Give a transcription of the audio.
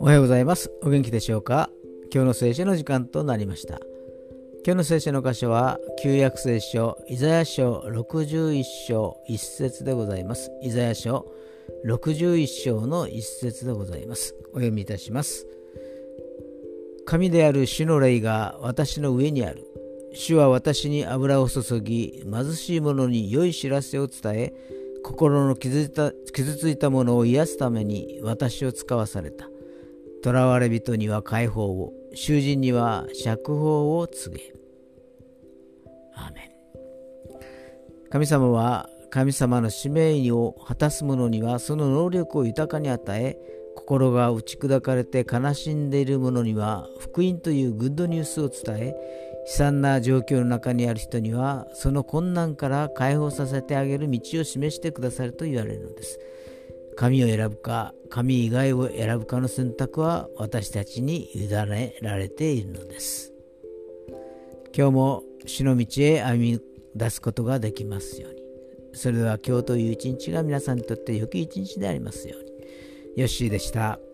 おはようございます。お元気でしょうか？今日の聖書の時間となりました。今日の聖書の箇所は、旧約聖書、イザヤ書61章1節でございます。イザヤ書61章の1節でございます。お読みいたします。神である主の霊が私の上にある。主は私に油を注ぎ、貧しい者に良い知らせを伝え、心の傷ついたものを癒すために私を使わされた。囚われ人には解放を、囚人には釈放を告げ。アーメン神様は神様の使命を果たす者にはその能力を豊かに与え、心が打ち砕かれて悲しんでいる者には福音というグッドニュースを伝え、悲惨な状況の中にある人にはその困難から解放させてあげる道を示してくださると言われるのです。神を選ぶか神以外を選ぶかの選択は私たちに委ねられているのです今日も主の道へ歩み出すことができますようにそれでは今日という一日が皆さんにとって良き一日でありますようによッしーでした。